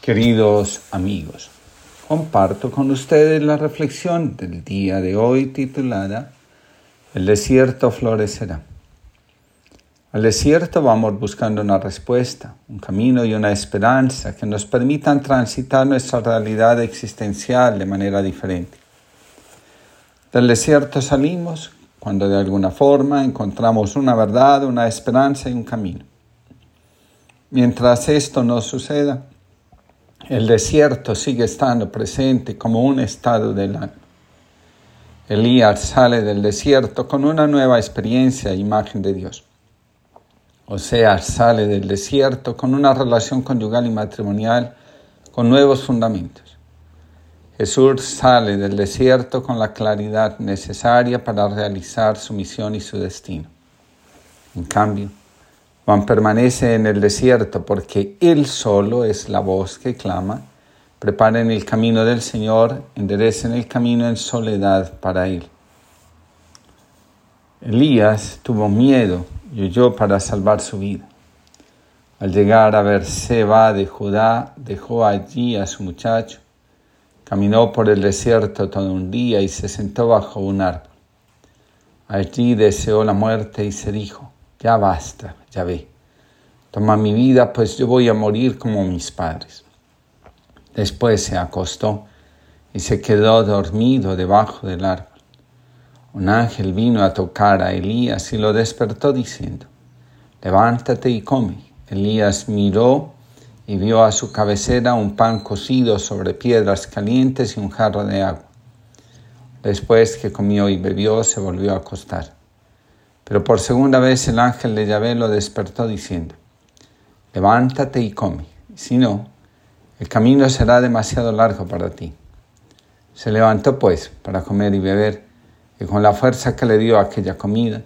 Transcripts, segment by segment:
Queridos amigos, comparto con ustedes la reflexión del día de hoy titulada El desierto florecerá. Al desierto vamos buscando una respuesta, un camino y una esperanza que nos permitan transitar nuestra realidad existencial de manera diferente. Del desierto salimos cuando de alguna forma encontramos una verdad, una esperanza y un camino. Mientras esto no suceda, el desierto sigue estando presente como un estado del alma. Elías sale del desierto con una nueva experiencia e imagen de Dios. O sea, sale del desierto con una relación conyugal y matrimonial con nuevos fundamentos. Jesús sale del desierto con la claridad necesaria para realizar su misión y su destino. En cambio, Juan permanece en el desierto porque Él solo es la voz que clama, preparen el camino del Señor, enderecen el camino en soledad para Él. Elías tuvo miedo y huyó para salvar su vida. Al llegar a Berseba de Judá, dejó allí a su muchacho, caminó por el desierto todo un día y se sentó bajo un árbol. Allí deseó la muerte y se dijo, ya basta, ya ve. Toma mi vida, pues yo voy a morir como mis padres. Después se acostó y se quedó dormido debajo del árbol. Un ángel vino a tocar a Elías y lo despertó diciendo, levántate y come. Elías miró y vio a su cabecera un pan cocido sobre piedras calientes y un jarro de agua. Después que comió y bebió, se volvió a acostar. Pero por segunda vez el ángel de Yahvé lo despertó diciendo, levántate y come, si no, el camino será demasiado largo para ti. Se levantó pues para comer y beber, y con la fuerza que le dio aquella comida,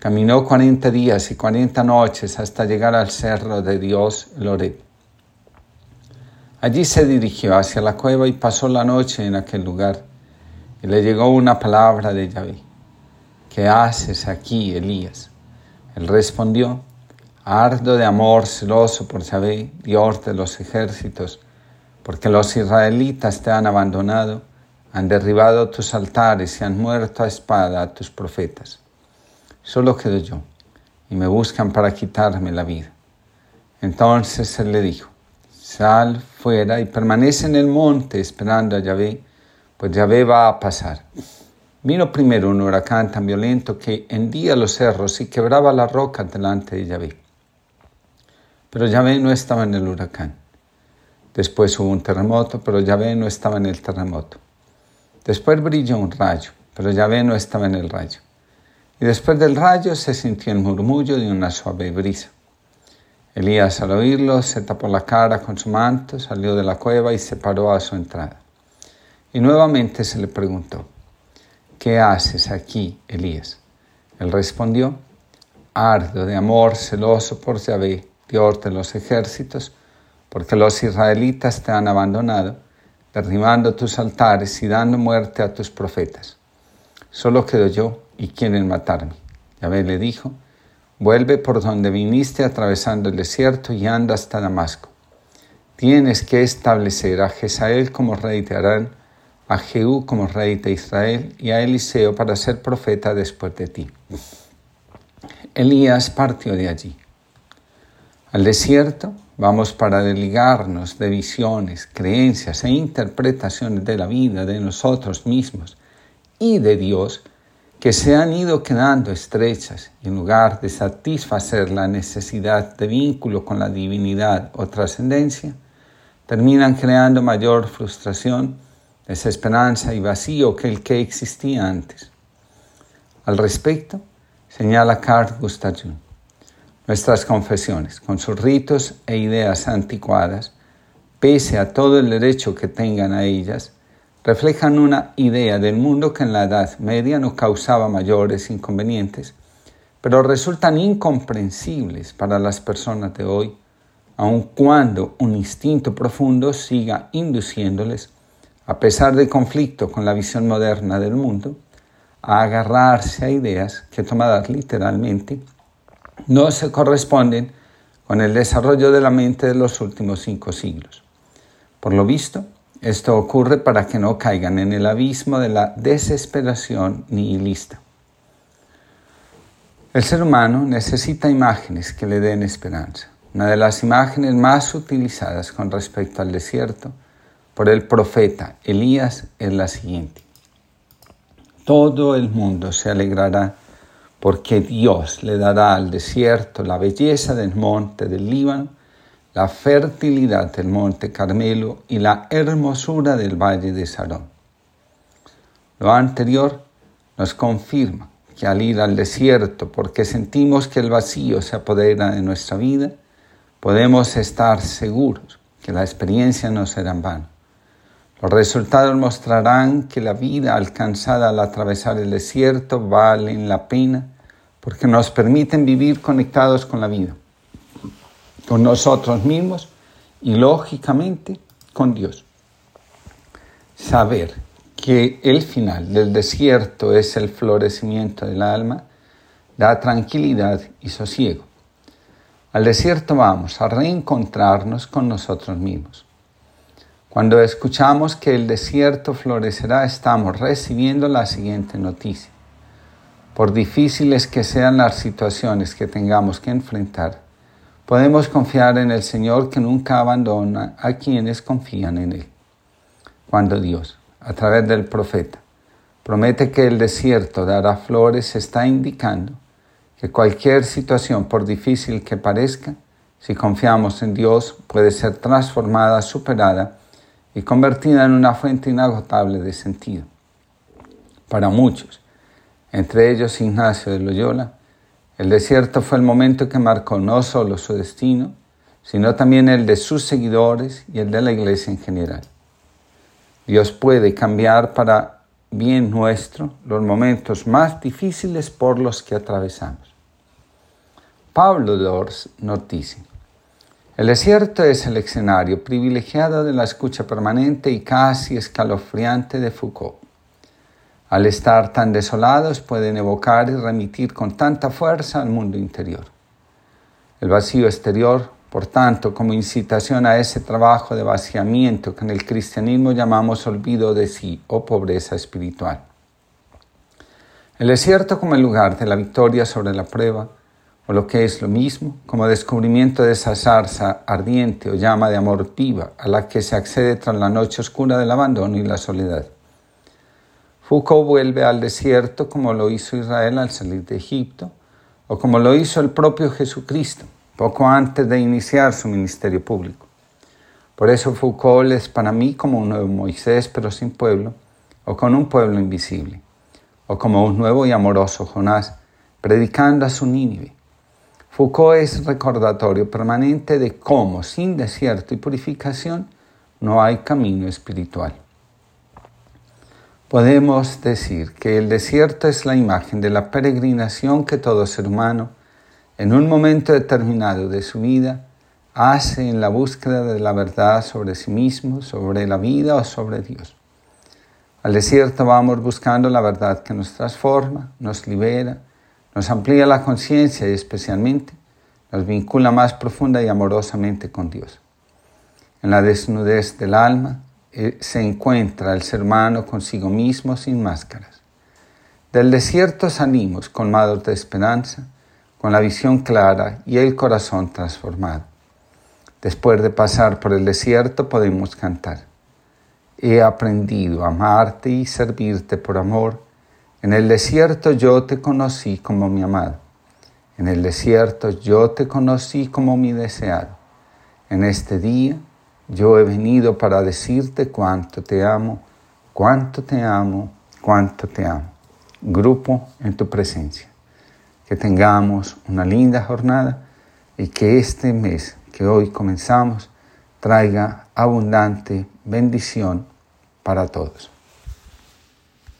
caminó cuarenta días y cuarenta noches hasta llegar al cerro de Dios, el Allí se dirigió hacia la cueva y pasó la noche en aquel lugar, y le llegó una palabra de Yahvé. ¿Qué haces aquí, Elías? Él respondió, ardo de amor celoso por Yahvé, Dios de los ejércitos, porque los israelitas te han abandonado, han derribado tus altares y han muerto a espada a tus profetas. Solo quedo yo, y me buscan para quitarme la vida. Entonces él le dijo, sal fuera y permanece en el monte esperando a Yahvé, pues Yahvé va a pasar. Vino primero un huracán tan violento que hendía los cerros y quebraba la roca delante de Yahvé. Pero Yahvé no estaba en el huracán. Después hubo un terremoto, pero Yahvé no estaba en el terremoto. Después brilló un rayo, pero Yahvé no estaba en el rayo. Y después del rayo se sintió el murmullo de una suave brisa. Elías al oírlo se tapó la cara con su manto, salió de la cueva y se paró a su entrada. Y nuevamente se le preguntó, ¿qué haces aquí, Elías? Él respondió, ardo de amor celoso por Yahvé, Dios de los ejércitos, porque los israelitas te han abandonado, derribando tus altares y dando muerte a tus profetas. Solo quedo yo y quieren matarme. Yahvé le dijo, vuelve por donde viniste atravesando el desierto y anda hasta Damasco. Tienes que establecer a Jezael como rey de Arán, a Jehú como rey de Israel y a Eliseo para ser profeta después de ti. Elías partió de allí. Al desierto vamos para desligarnos de visiones, creencias e interpretaciones de la vida, de nosotros mismos y de Dios que se han ido quedando estrechas y en lugar de satisfacer la necesidad de vínculo con la divinidad o trascendencia, terminan creando mayor frustración desesperanza y vacío que el que existía antes. Al respecto, señala Carl Gustav Jung, nuestras confesiones, con sus ritos e ideas anticuadas, pese a todo el derecho que tengan a ellas, reflejan una idea del mundo que en la Edad Media no causaba mayores inconvenientes, pero resultan incomprensibles para las personas de hoy, aun cuando un instinto profundo siga induciéndoles a pesar del conflicto con la visión moderna del mundo, a agarrarse a ideas que tomadas literalmente no se corresponden con el desarrollo de la mente de los últimos cinco siglos. Por lo visto, esto ocurre para que no caigan en el abismo de la desesperación nihilista. El ser humano necesita imágenes que le den esperanza. Una de las imágenes más utilizadas con respecto al desierto por el profeta Elías es la siguiente. Todo el mundo se alegrará porque Dios le dará al desierto la belleza del monte del Líbano, la fertilidad del monte Carmelo y la hermosura del valle de Sarón. Lo anterior nos confirma que al ir al desierto porque sentimos que el vacío se apodera de nuestra vida, podemos estar seguros que la experiencia no será en vano. Los resultados mostrarán que la vida alcanzada al atravesar el desierto vale la pena porque nos permiten vivir conectados con la vida, con nosotros mismos y lógicamente con Dios. Saber que el final del desierto es el florecimiento del alma da tranquilidad y sosiego. Al desierto vamos a reencontrarnos con nosotros mismos. Cuando escuchamos que el desierto florecerá, estamos recibiendo la siguiente noticia. Por difíciles que sean las situaciones que tengamos que enfrentar, podemos confiar en el Señor que nunca abandona a quienes confían en Él. Cuando Dios, a través del profeta, promete que el desierto dará flores, está indicando que cualquier situación, por difícil que parezca, si confiamos en Dios, puede ser transformada, superada y convertida en una fuente inagotable de sentido. Para muchos, entre ellos Ignacio de Loyola, el desierto fue el momento que marcó no solo su destino, sino también el de sus seguidores y el de la iglesia en general. Dios puede cambiar para bien nuestro los momentos más difíciles por los que atravesamos. Pablo Dors nos el desierto es el escenario privilegiado de la escucha permanente y casi escalofriante de Foucault. Al estar tan desolados pueden evocar y remitir con tanta fuerza al mundo interior. El vacío exterior, por tanto, como incitación a ese trabajo de vaciamiento que en el cristianismo llamamos olvido de sí o pobreza espiritual. El desierto como el lugar de la victoria sobre la prueba, o lo que es lo mismo, como descubrimiento de esa zarza ardiente o llama de amor viva a la que se accede tras la noche oscura del abandono y la soledad. Foucault vuelve al desierto como lo hizo Israel al salir de Egipto, o como lo hizo el propio Jesucristo, poco antes de iniciar su ministerio público. Por eso Foucault es para mí como un nuevo Moisés pero sin pueblo, o con un pueblo invisible, o como un nuevo y amoroso Jonás, predicando a su Nínive. Foucault es recordatorio permanente de cómo sin desierto y purificación no hay camino espiritual. Podemos decir que el desierto es la imagen de la peregrinación que todo ser humano, en un momento determinado de su vida, hace en la búsqueda de la verdad sobre sí mismo, sobre la vida o sobre Dios. Al desierto vamos buscando la verdad que nos transforma, nos libera, nos amplía la conciencia y especialmente nos vincula más profunda y amorosamente con Dios. En la desnudez del alma, eh, se encuentra el ser humano consigo mismo sin máscaras. Del desierto salimos colmados de esperanza, con la visión clara y el corazón transformado. Después de pasar por el desierto podemos cantar. He aprendido a amarte y servirte por amor. En el desierto yo te conocí como mi amado. En el desierto yo te conocí como mi deseado. En este día yo he venido para decirte cuánto te amo, cuánto te amo, cuánto te amo. Grupo en tu presencia. Que tengamos una linda jornada y que este mes que hoy comenzamos traiga abundante bendición para todos.